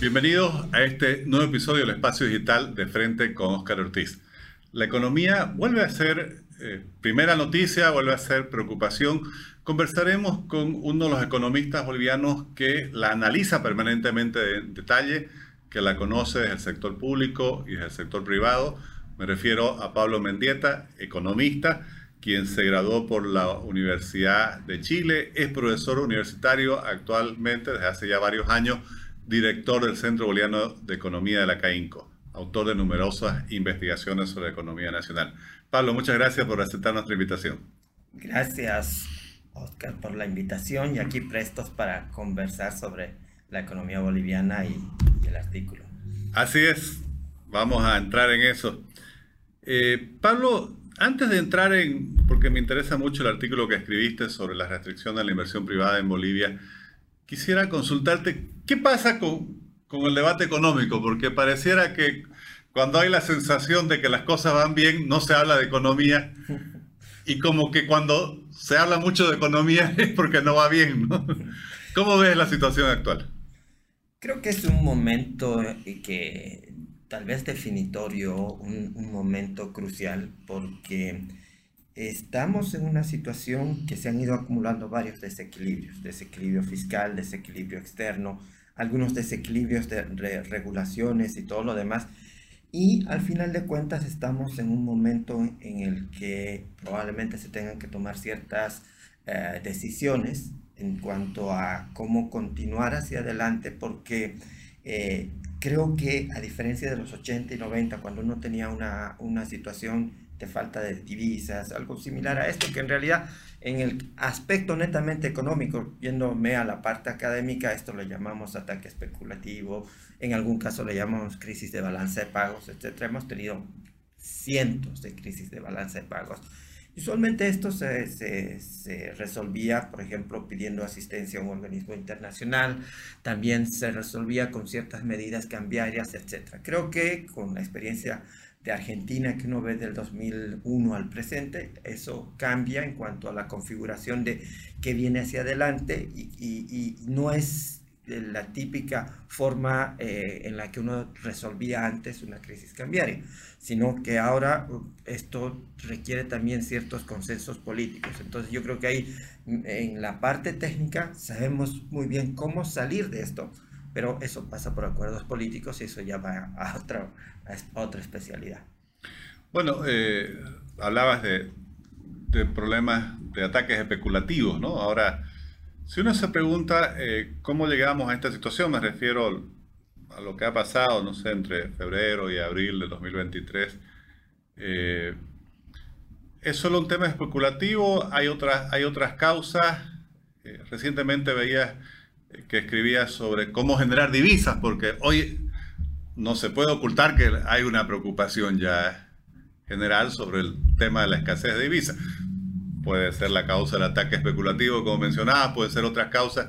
Bienvenidos a este nuevo episodio del Espacio Digital de Frente con Oscar Ortiz. La economía vuelve a ser eh, primera noticia, vuelve a ser preocupación. Conversaremos con uno de los economistas bolivianos que la analiza permanentemente en detalle, que la conoce desde el sector público y desde el sector privado. Me refiero a Pablo Mendieta, economista, quien se graduó por la Universidad de Chile, es profesor universitario actualmente desde hace ya varios años director del Centro Boliviano de Economía de la CAINCO, autor de numerosas investigaciones sobre economía nacional. Pablo, muchas gracias por aceptar nuestra invitación. Gracias, Oscar, por la invitación y aquí prestos para conversar sobre la economía boliviana y, el artículo. Así es, vamos a entrar en eso. Eh, Pablo, antes de entrar en, porque me interesa mucho el artículo que escribiste sobre la restricción de la inversión privada en Bolivia, quisiera consultarte, ¿qué pasa con, el debate económico? Porque pareciera que cuando hay la sensación de que las cosas van bien, no se habla de economía. Y como que cuando se habla mucho de economía es porque no va bien, ¿no? ¿Cómo ves la situación actual? Creo que es un momento que tal vez definitorio, un, un momento crucial, porque estamos en una situación que se han ido acumulando varios desequilibrios, desequilibrio fiscal, desequilibrio externo, algunos desequilibrios de regulaciones y todo lo demás. Y al final de cuentas estamos en un momento en el que probablemente se tengan que tomar ciertas eh, decisiones en cuanto a cómo continuar hacia adelante, porque eh, creo que a diferencia de los 80 y 90, cuando uno tenía una, una situación de falta de divisas, algo similar a esto, que en realidad en el aspecto netamente económico, yéndome a la parte académica, esto lo llamamos ataque especulativo, en algún caso le llamamos crisis de balance de pagos, etc. Hemos tenido cientos de crisis de balance de pagos. Usualmente esto se, se, se, resolvía, por ejemplo, pidiendo asistencia a un organismo internacional, también se resolvía con ciertas medidas cambiarias, etc. Creo que con la experiencia de Argentina que uno ve del 2001 al presente, eso cambia en cuanto a la configuración de que viene hacia adelante y, no es la típica forma eh, en la que uno resolvía antes una crisis cambiaria, sino que ahora uh, esto requiere también ciertos consensos políticos. Entonces yo creo que ahí en la parte técnica sabemos muy bien cómo salir de esto, pero eso pasa por acuerdos políticos y eso ya va a otra, a otra especialidad. Bueno, eh, hablabas de, problemas de ataques especulativos, ¿no? Ahora, si uno se pregunta eh, cómo llegamos a esta situación, me refiero a lo que ha pasado, no sé, entre febrero y abril de 2023, eh, ¿es solo un tema especulativo? ¿Hay otras, hay otras causas? recientemente veía que escribía sobre cómo generar divisas, porque hoy no se puede ocultar que hay una preocupación ya general sobre el tema de la escasez de divisas. Puede ser la causa del ataque especulativo, como mencionaba, puede ser otras causas,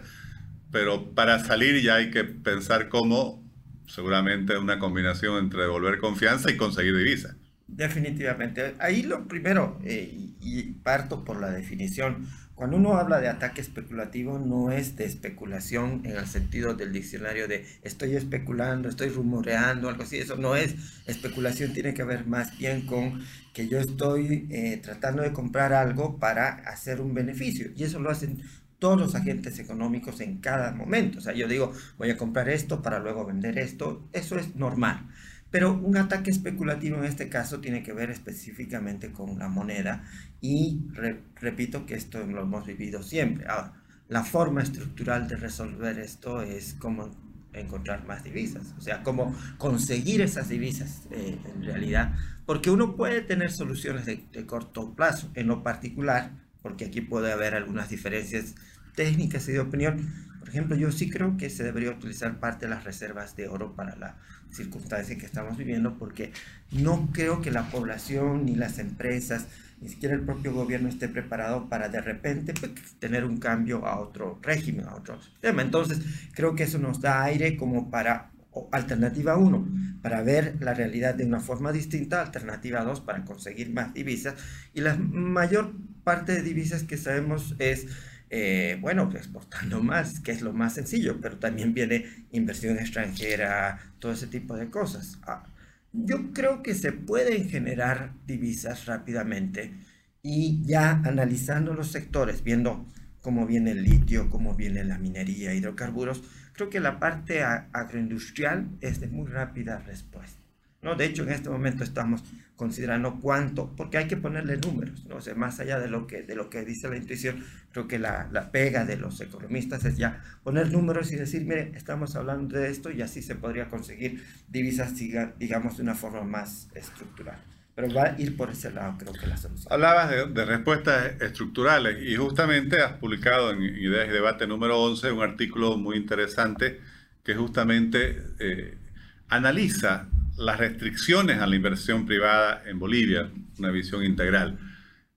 pero para salir ya hay que pensar cómo, seguramente, una combinación entre devolver confianza y conseguir divisas. Definitivamente. Ahí lo primero, eh, y parto por la definición, cuando uno habla de ataque especulativo no es de especulación en el sentido del diccionario de estoy especulando, estoy rumoreando, algo así, eso no es especulación, tiene que ver más bien con que yo estoy eh, tratando de comprar algo para hacer un beneficio y eso lo hacen todos los agentes económicos en cada momento. O sea, yo digo, voy a comprar esto para luego vender esto, eso es normal. Pero un ataque especulativo en este caso tiene que ver específicamente con la moneda y repito que esto lo hemos vivido siempre. Ahora, la forma estructural de resolver esto es cómo encontrar más divisas, o sea, cómo conseguir esas divisas eh, en realidad, porque uno puede tener soluciones de, de corto plazo, en lo particular, porque aquí puede haber algunas diferencias técnicas y de opinión. Por ejemplo, yo sí creo que se debería utilizar parte de las reservas de oro para la circunstancia que estamos viviendo, porque no creo que la población ni las empresas, ni siquiera el propio gobierno esté preparado para de repente pues, tener un cambio a otro régimen, a otro sistema. Entonces, creo que eso nos da aire como para alternativa 1, para ver la realidad de una forma distinta, alternativa 2, para conseguir más divisas. Y la mayor parte de divisas que sabemos es eh, bueno, exportando más, que es lo más sencillo, pero también viene inversión extranjera, todo ese tipo de cosas. Ah, yo creo que se pueden generar divisas rápidamente y ya analizando los sectores, viendo cómo viene el litio, cómo viene la minería, hidrocarburos, creo que la parte agroindustrial es de muy rápida respuesta. ¿no? De hecho, en este momento estamos considerando cuánto, porque hay que ponerle números, ¿no? O más allá de lo que, de lo que dice la intuición, creo que la, la, pega de los economistas es ya poner números y decir, mire, estamos hablando de esto y así se podría conseguir divisas, digamos, de una forma más estructural. Pero va a ir por ese lado, creo que la solución. Hablabas de, respuestas estructurales y justamente has publicado en Ideas y Debate número 11 un artículo muy interesante que justamente eh, analiza las restricciones a la inversión privada en Bolivia, una visión integral.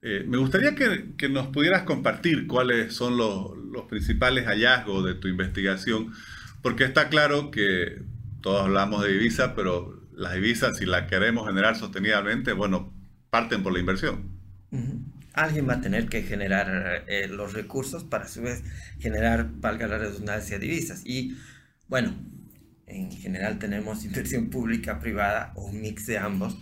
Eh, me gustaría que, nos pudieras compartir cuáles son los, principales hallazgos de tu investigación, porque está claro que todos hablamos de divisas, pero las divisas, si las queremos generar sostenidamente, bueno, parten por la inversión. Alguien va a tener que generar eh, los recursos para a su vez generar, valga la redundancia, divisas. Y bueno, en general tenemos inversión pública, privada o un mix de ambos,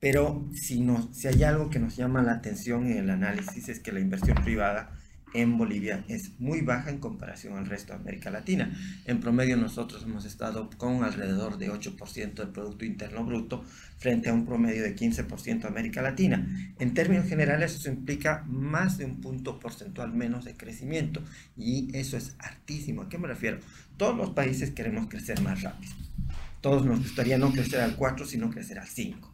pero si, no, si hay algo que nos llama la atención en el análisis es que la inversión privada en Bolivia es muy baja en comparación al resto de América Latina. En promedio nosotros hemos estado con alrededor de 8% del Producto Interno Bruto frente a un promedio de 15% de América Latina. En términos generales eso implica más de un punto porcentual menos de crecimiento y eso es hartísimo. ¿A qué me refiero? Todos los países queremos crecer más rápido. Todos nos gustaría no crecer al 4, sino crecer al 5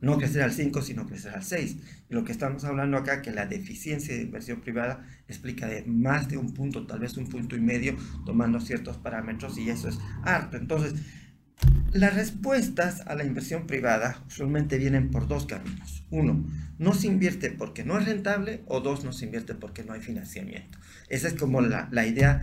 no crecer al 5, sino crecer al 6. Y lo que estamos hablando acá, que la deficiencia de inversión privada explica de más de un punto, tal vez un punto y medio, tomando ciertos parámetros, y eso es harto. Entonces, las respuestas a la inversión privada usualmente vienen por dos caminos. Uno, no se invierte porque no es rentable, o dos, no se invierte porque no hay financiamiento. Esa es como la, la idea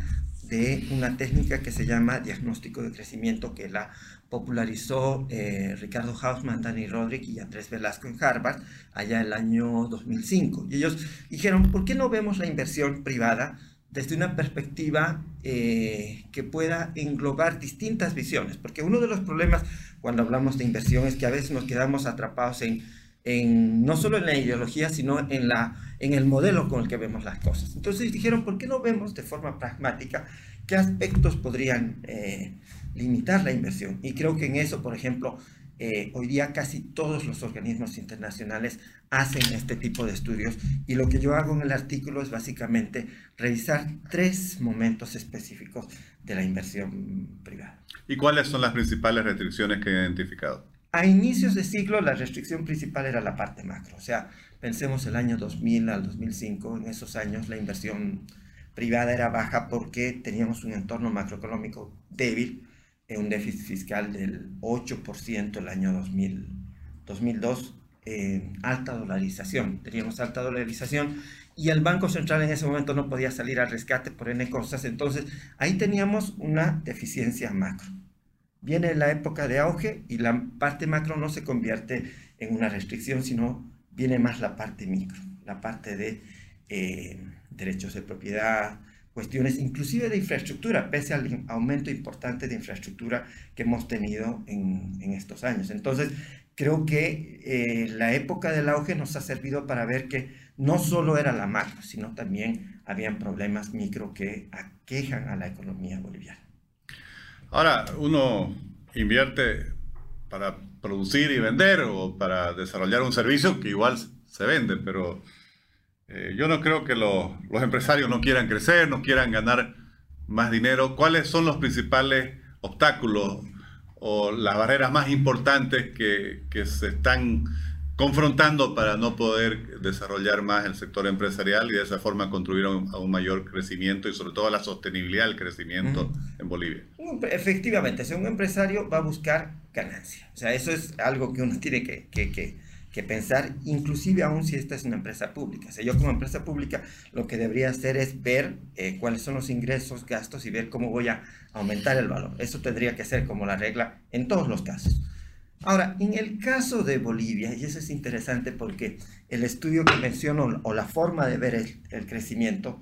de una técnica que se llama diagnóstico de crecimiento, que la popularizó eh, Ricardo Hausman, Danny Roderick y Andrés Velasco en Harvard allá el año 2005. Y ellos dijeron, ¿por qué no vemos la inversión privada desde una perspectiva eh, que pueda englobar distintas visiones? Porque uno de los problemas cuando hablamos de inversión es que a veces nos quedamos atrapados en en, no solo en la ideología, sino en, la, en el modelo con el que vemos las cosas. Entonces dijeron, ¿por qué no vemos de forma pragmática qué aspectos podrían eh, limitar la inversión? Y creo que en eso, por ejemplo, eh, hoy día casi todos los organismos internacionales hacen este tipo de estudios y lo que yo hago en el artículo es básicamente revisar tres momentos específicos de la inversión privada. ¿Y cuáles son las principales restricciones que he identificado? A inicios de siglo la restricción principal era la parte macro, o sea, pensemos el año 2000 al 2005, en esos años la inversión privada era baja porque teníamos un entorno macroeconómico débil, eh, un déficit fiscal del 8% el año 2000, 2002, eh, alta dolarización, teníamos alta dolarización y el Banco Central en ese momento no podía salir al rescate por N cosas, entonces ahí teníamos una deficiencia macro viene la época de auge y la parte macro no se convierte en una restricción, sino viene más la parte micro, la parte de eh, derechos de propiedad, cuestiones inclusive de infraestructura, pese al aumento importante de infraestructura que hemos tenido en, estos años. Entonces, creo que eh, la época del auge nos ha servido para ver que no solo era la macro, sino también habían problemas micro que aquejan a la economía boliviana. Ahora, uno invierte para producir y vender o para desarrollar un servicio que igual se vende, pero eh, yo no creo que los empresarios no quieran crecer, no quieran ganar más dinero. ¿Cuáles son los principales obstáculos o las barreras más importantes que, que se están confrontando para no poder desarrollar más el sector empresarial y de esa forma contribuir a un, mayor crecimiento y sobre todo a la sostenibilidad del crecimiento en Bolivia. Efectivamente, si un empresario va a buscar ganancia, o sea, eso es algo que uno tiene que, que, que, pensar, inclusive aún si esta es una empresa pública. O sea, yo como empresa pública lo que debería hacer es ver eh, cuáles son los ingresos, gastos y ver cómo voy a aumentar el valor. Eso tendría que ser como la regla en todos los casos. Ahora, en el caso de Bolivia, y eso es interesante porque el estudio que menciono o la forma de ver el, crecimiento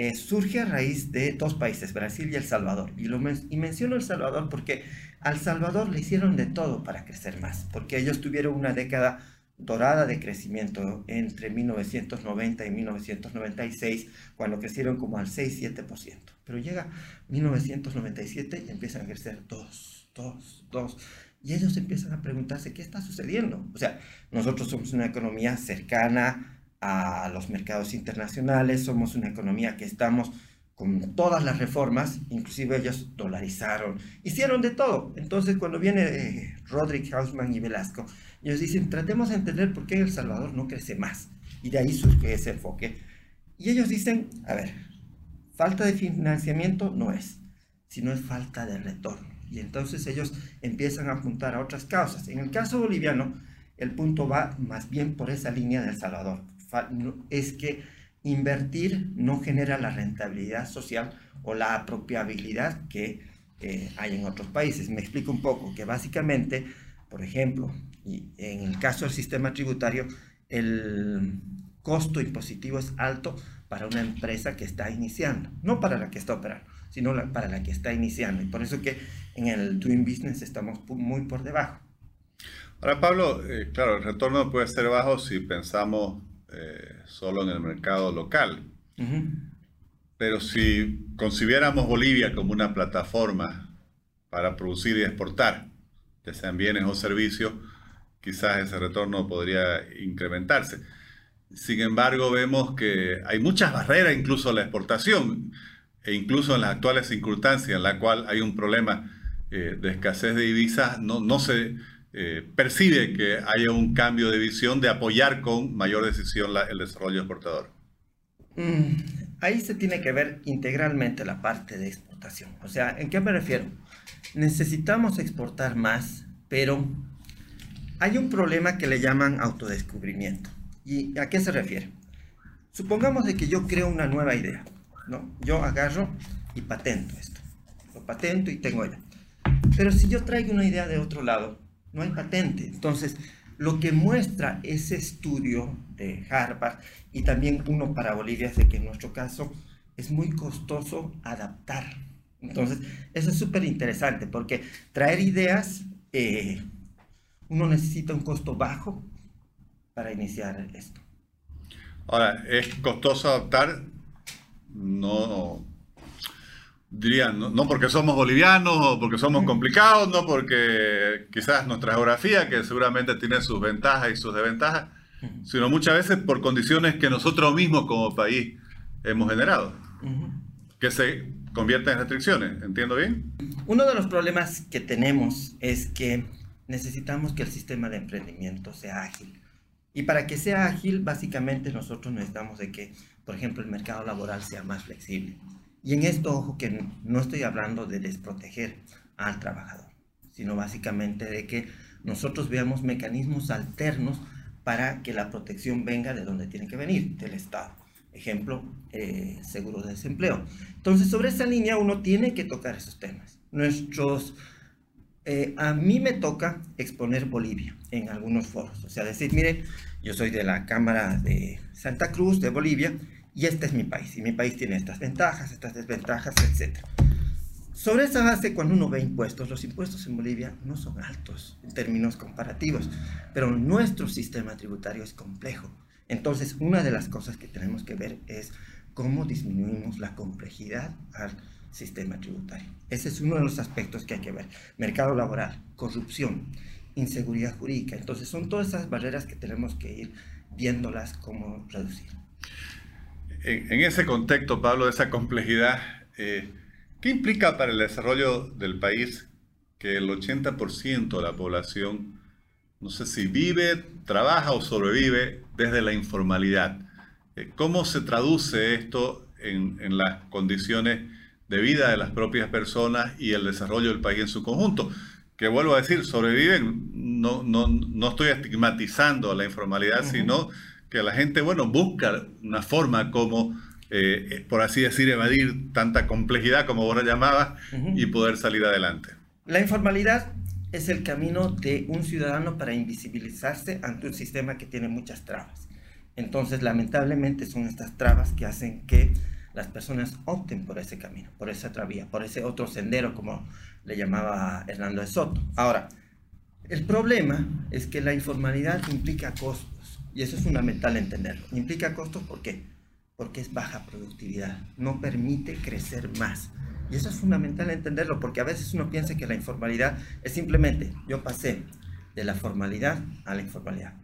eh, surge a raíz de dos países, Brasil y El Salvador. Y, lo y menciono El Salvador porque al Salvador le hicieron de todo para crecer más, porque ellos tuvieron una década dorada de crecimiento entre 1990 y 1996, cuando crecieron como al 6-7%. Pero llega 1997 y empiezan a crecer 2, 2, 2. Y ellos empiezan a preguntarse qué está sucediendo. O sea, nosotros somos una economía cercana a los mercados internacionales, somos una economía que estamos con todas las reformas, inclusive ellos dolarizaron, hicieron de todo. Entonces, cuando viene eh, Roderick Hausman y Velasco, ellos dicen, tratemos de entender por qué El Salvador no crece más. Y de ahí surge ese enfoque. Y ellos dicen, a ver, falta de financiamiento no es, sino es falta de retorno. Y entonces ellos empiezan a apuntar a otras causas. En el caso boliviano, el punto va más bien por esa línea de El Salvador. Es que invertir no genera la rentabilidad social o la apropiabilidad que eh, hay en otros países. Me explico un poco, que básicamente, por ejemplo, y en el caso del sistema tributario, el costo impositivo es alto para una empresa que está iniciando, no para la que está operando, sino para la que está iniciando. Y por eso que en el Doing Business estamos muy por debajo. Ahora, Pablo, eh, claro, el retorno puede ser bajo si pensamos eh, solo en el mercado local. Pero si concibiéramos Bolivia como una plataforma para producir y exportar, ya sean bienes o servicios, quizás ese retorno podría incrementarse. Sin embargo, vemos que hay muchas barreras incluso a la exportación e incluso en las actuales circunstancias en la cual hay un problema eh, de escasez de divisas, no, no se eh, percibe que haya un cambio de visión de apoyar con mayor decisión el desarrollo exportador? Mm, ahí se tiene que ver integralmente la parte de exportación. O sea, ¿en qué me refiero? Necesitamos exportar más, pero hay un problema que le llaman autodescubrimiento. ¿Y a qué se refiere? Supongamos de que yo creo una nueva idea, ¿no? Yo agarro y patento esto. Lo patento y tengo ya. Pero si yo traigo una idea de otro lado, no hay patente. Entonces, lo que muestra ese estudio de Harvard y también uno para Bolivia es de que en nuestro caso es muy costoso adaptar. Entonces, eso es súper interesante porque traer ideas, eh, uno necesita un costo bajo para iniciar esto. Ahora, ¿es costoso adaptar? No, dirían, no, porque somos bolivianos o porque somos complicados, no porque quizás nuestra geografía, que seguramente tiene sus ventajas y sus desventajas, sino muchas veces por condiciones que nosotros mismos como país hemos generado, que se convierten en restricciones. ¿Entiendo bien? Uno de los problemas que tenemos es que necesitamos que el sistema de emprendimiento sea ágil. Y para que sea ágil, básicamente nosotros necesitamos de que, por ejemplo, el mercado laboral sea más flexible y en esto, ojo, que no estoy hablando de desproteger al trabajador, sino básicamente de que nosotros veamos mecanismos alternos para que la protección venga de donde tiene que venir, del Estado. Ejemplo, eh, seguro de desempleo. Entonces, sobre esa línea uno tiene que tocar esos temas. Nuestros, eh, a mí me toca exponer Bolivia en algunos foros. O sea, decir, miren, yo soy de la Cámara de Santa Cruz, de Bolivia, y este es mi país, y mi país tiene estas ventajas, estas desventajas, etc. Sobre esa base, cuando uno ve impuestos, los impuestos en Bolivia no son altos en términos comparativos, pero nuestro sistema tributario es complejo. Entonces, una de las cosas que tenemos que ver es cómo disminuimos la complejidad al sistema tributario. Ese es uno de los aspectos que hay que ver. Mercado laboral, corrupción, inseguridad jurídica. Entonces, son todas esas barreras que tenemos que ir viéndolas cómo reducir en, ese contexto, Pablo, de esa complejidad, eh, ¿qué implica para el desarrollo del país que el 80% de la población, no sé si vive, trabaja o sobrevive desde la informalidad? Eh, ¿Cómo se traduce esto en, las condiciones de vida de las propias personas y el desarrollo del país en su conjunto? Que vuelvo a decir, sobreviven, no, no, no estoy estigmatizando la informalidad, sino que la gente, bueno, busca una forma como, eh, eh, por así decir, evadir tanta complejidad como vos la llamabas y poder salir adelante. La informalidad es el camino de un ciudadano para invisibilizarse ante un sistema que tiene muchas trabas. Entonces, lamentablemente son estas trabas que hacen que las personas opten por ese camino, por esa otra vía, por ese otro sendero, como le llamaba Hernando de Soto. Ahora, el problema es que la informalidad implica costos, y eso es fundamental entenderlo. Implica costos, ¿por qué? Porque es baja productividad, no permite crecer más. Y eso es fundamental entenderlo, porque a veces uno piensa que la informalidad es simplemente, yo pasé de la formalidad a la informalidad,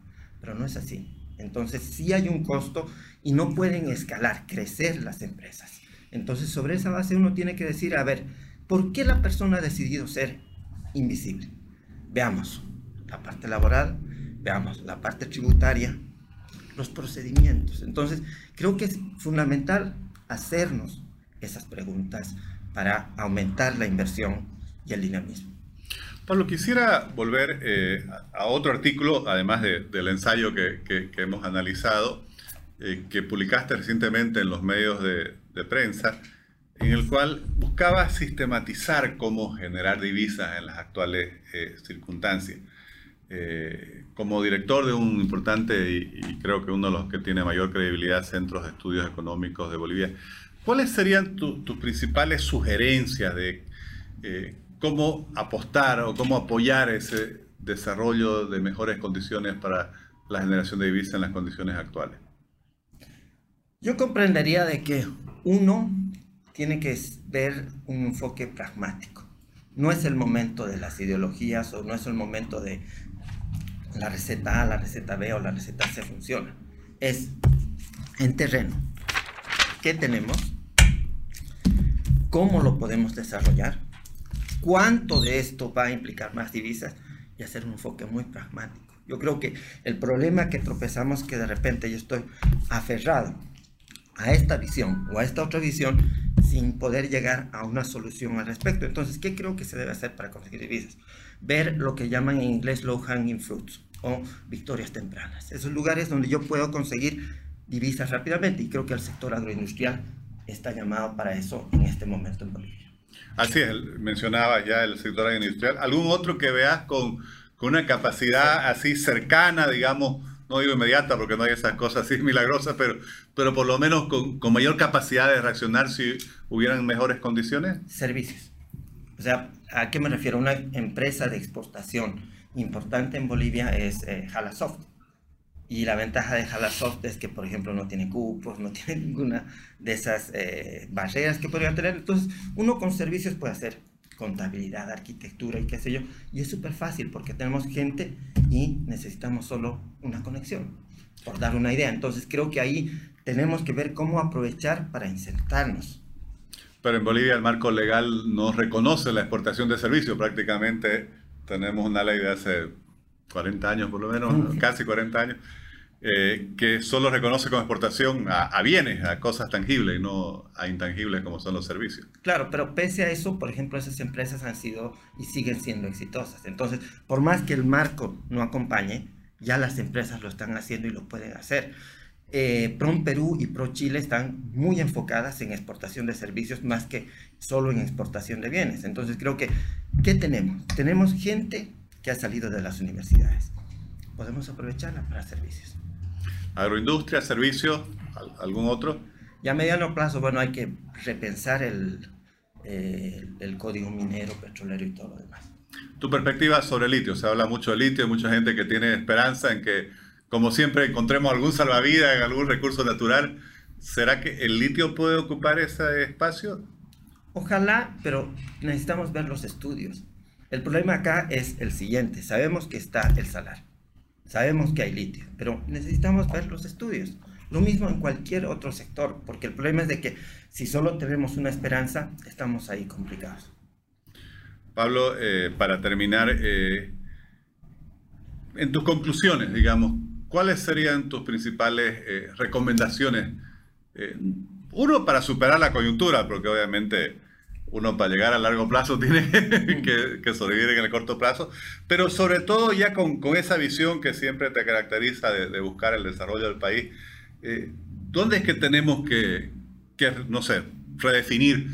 pero no es así. Entonces sí hay un costo y no pueden escalar, crecer las empresas. Entonces sobre esa base uno tiene que decir, a ver, ¿por qué la persona ha decidido ser invisible? Veamos la parte laboral, veamos la parte tributaria, los procedimientos. Entonces creo que es fundamental hacernos esas preguntas para aumentar la inversión y el dinamismo. Pablo, quisiera volver eh, a otro artículo, además del ensayo que, hemos analizado, eh, que publicaste recientemente en los medios de, prensa, en el cual buscaba sistematizar cómo generar divisas en las actuales eh, circunstancias. Como director de un importante y, creo que uno de los que tiene mayor credibilidad, Centros de Estudios Económicos de Bolivia, ¿Cuáles serían tus principales sugerencias de eh, cómo apostar o cómo apoyar ese desarrollo de mejores condiciones para la generación de divisas en las condiciones actuales? Yo comprendería de que uno tiene que ver un enfoque pragmático. No es el momento de las ideologías o no es el momento de la receta A, la receta B o la receta C funciona. Es en terreno. ¿Qué tenemos? cómo lo podemos desarrollar, cuánto de esto va a implicar más divisas y hacer un enfoque muy pragmático. Yo creo que el problema que tropezamos que de repente yo estoy aferrado a esta visión o a esta otra visión sin poder llegar a una solución al respecto. Entonces, ¿qué creo que se debe hacer para conseguir divisas? Ver lo que llaman en inglés low hanging fruits o victorias tempranas. Esos lugares donde yo puedo conseguir divisas rápidamente y creo que el sector agroindustrial está llamado para eso en este momento en Bolivia. Así es, mencionaba ya el sector industrial. ¿Algún otro que veas con, con una capacidad así cercana, digamos, no digo inmediata porque no hay esas cosas así milagrosas, pero, pero por lo menos con, con, mayor capacidad de reaccionar si hubieran mejores condiciones? Servicios. O sea, ¿a qué me refiero? Una empresa de exportación importante en Bolivia es eh, Halasoft y la ventaja de Halasoft es que, por ejemplo, no tiene cupos, no tiene ninguna de esas eh, barreras que podrían tener. Entonces, uno con servicios puede hacer contabilidad, arquitectura y qué sé yo. Y es súper fácil porque tenemos gente y necesitamos solo una conexión, por dar una idea. Entonces, creo que ahí tenemos que ver cómo aprovechar para insertarnos. Pero en Bolivia el marco legal no reconoce la exportación de servicios. Prácticamente tenemos una ley de hace 40 años por lo menos, casi 40 años, eh, que solo reconoce como exportación a, bienes, a cosas tangibles y no a intangibles como son los servicios. Claro, pero pese a eso, por ejemplo, esas empresas han sido y siguen siendo exitosas. Entonces, por más que el marco no acompañe, ya las empresas lo están haciendo y lo pueden hacer. Eh, PROM Perú y Pro Chile están muy enfocadas en exportación de servicios más que solo en exportación de bienes. Entonces creo que, ¿qué tenemos? Tenemos gente que ha salido de las universidades. Podemos aprovecharla para servicios. Agroindustria, servicios, algún otro. Y a mediano plazo, bueno, hay que repensar el, eh, el código minero, petrolero y todo lo demás. Tu perspectiva sobre el litio, se habla mucho de litio, hay mucha gente que tiene esperanza en que, como siempre, encontremos algún salvavidas en algún recurso natural. ¿Será que el litio puede ocupar ese espacio? Ojalá, pero necesitamos ver los estudios. El problema acá es el siguiente. Sabemos que está el salar. Sabemos que hay litio, pero necesitamos ver los estudios. Lo mismo en cualquier otro sector, porque el problema es de que si solo tenemos una esperanza, estamos ahí complicados. Pablo, eh, para terminar, eh, en tus conclusiones, digamos, ¿cuáles serían tus principales eh, recomendaciones? uno, para superar la coyuntura, porque obviamente uno para llegar a largo plazo tiene que, sobrevivir en el corto plazo, pero sobre todo ya con, esa visión que siempre te caracteriza de, buscar el desarrollo del país, eh, ¿dónde es que tenemos que, no sé, redefinir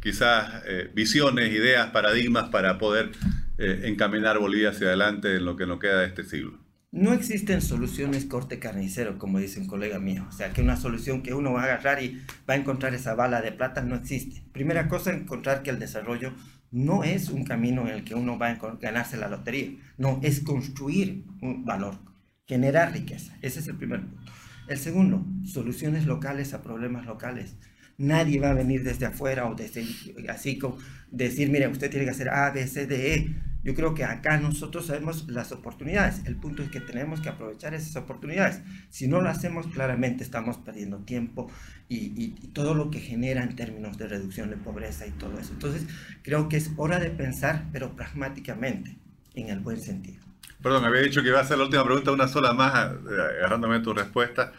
quizás eh, visiones, ideas, paradigmas para poder eh, encaminar Bolivia hacia adelante en lo que nos queda de este siglo? No existen soluciones corte carnicero, como dice un colega mío. O sea, que una solución que uno va a agarrar y va a encontrar esa bala de plata no existe. Primera cosa, encontrar que el desarrollo no es un camino en el que uno va a ganarse la lotería. No, es construir un valor, generar riqueza. Ese es el primer punto. El segundo, soluciones locales a problemas locales. Nadie va a venir desde afuera o desde así como decir, mire, usted tiene que hacer A, B, C, D, E. Yo creo que acá nosotros sabemos las oportunidades. El punto es que tenemos que aprovechar esas oportunidades. Si no lo hacemos, claramente estamos perdiendo tiempo y, y, todo lo que genera en términos de reducción de pobreza y todo eso. Entonces, creo que es hora de pensar, pero pragmáticamente, en el buen sentido. Perdón, había dicho que iba a hacer la última pregunta, una sola más, eh, agarrándome tu respuesta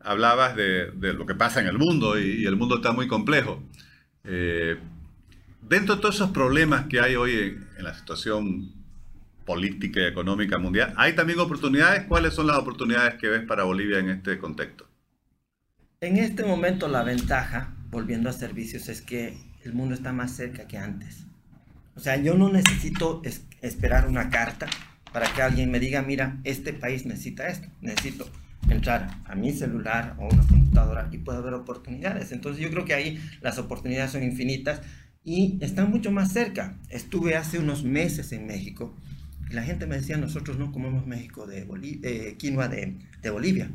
hablabas de, lo que pasa en el mundo y, el mundo está muy complejo. Eh, dentro de todos esos problemas que hay hoy en, la situación política y económica mundial, ¿hay también oportunidades? ¿Cuáles son las oportunidades que ves para Bolivia en este contexto? En este momento la ventaja, volviendo a servicios, es que el mundo está más cerca que antes. O sea, yo no necesito esperar una carta para que alguien me diga, mira, este país necesita esto, necesito entrar a mi celular o una computadora y puedo ver oportunidades. Entonces yo creo que ahí las oportunidades son infinitas y están mucho más cerca. Estuve hace unos meses en México y la gente me decía, nosotros no comemos México de eh, quinoa de, de, Bolivia.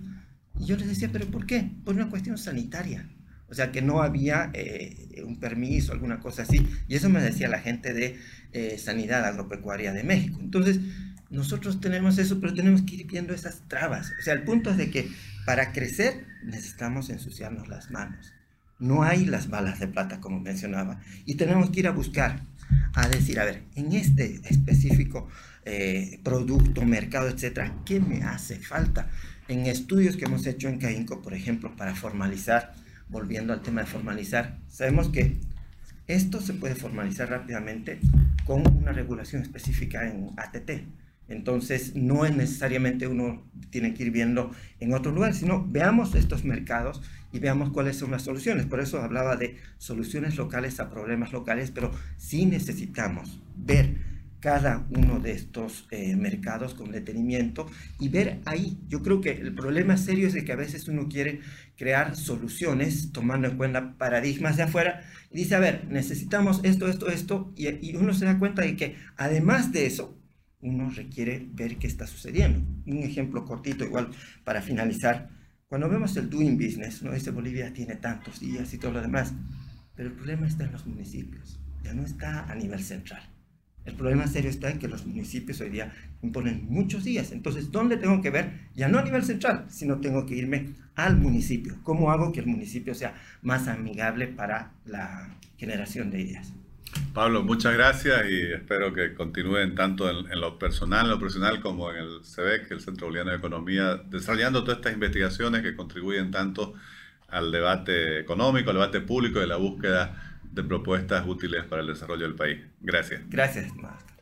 Y yo les decía, ¿pero por qué? Por una cuestión sanitaria. O sea, que no había eh, un permiso, alguna cosa así. Y eso me decía la gente de eh, Sanidad Agropecuaria de México. Entonces, nosotros tenemos eso, pero tenemos que ir viendo esas trabas. O sea, el punto es de que para crecer necesitamos ensuciarnos las manos. No hay las balas de plata, como mencionaba. Y tenemos que ir a buscar, a decir, a ver, en este específico eh, producto, mercado, etcétera, ¿qué me hace falta? En estudios que hemos hecho en CAINCO, por ejemplo, para formalizar, volviendo al tema de formalizar, sabemos que esto se puede formalizar rápidamente con una regulación específica en ATT entonces, no es necesariamente uno tiene que ir viendo en otro lugar, sino veamos estos mercados y veamos cuáles son las soluciones. Por eso hablaba de soluciones locales a problemas locales, pero sí necesitamos ver cada uno de estos eh, mercados con detenimiento y ver ahí. Yo creo que el problema serio es de que a veces uno quiere crear soluciones tomando en cuenta paradigmas de afuera y dice, a ver, necesitamos esto, esto, esto, y, y uno se da cuenta de que además de eso, uno requiere ver qué está sucediendo. Un ejemplo cortito, igual para finalizar. Cuando vemos el doing business, no dice Bolivia tiene tantos días y todo lo demás, pero el problema está en los municipios, ya no está a nivel central. El problema serio está en que los municipios hoy día imponen muchos días. Entonces, ¿dónde tengo que ver? Ya no a nivel central, sino tengo que irme al municipio. ¿Cómo hago que el municipio sea más amigable para la generación de ideas? Pablo, muchas gracias y espero que continúen tanto en, lo personal, en lo profesional, como en el CBEC, el Centro Boliviano de Economía, desarrollando todas estas investigaciones que contribuyen tanto al debate económico, al debate público y a la búsqueda de propuestas útiles para el desarrollo del país. Gracias. Gracias, Marta.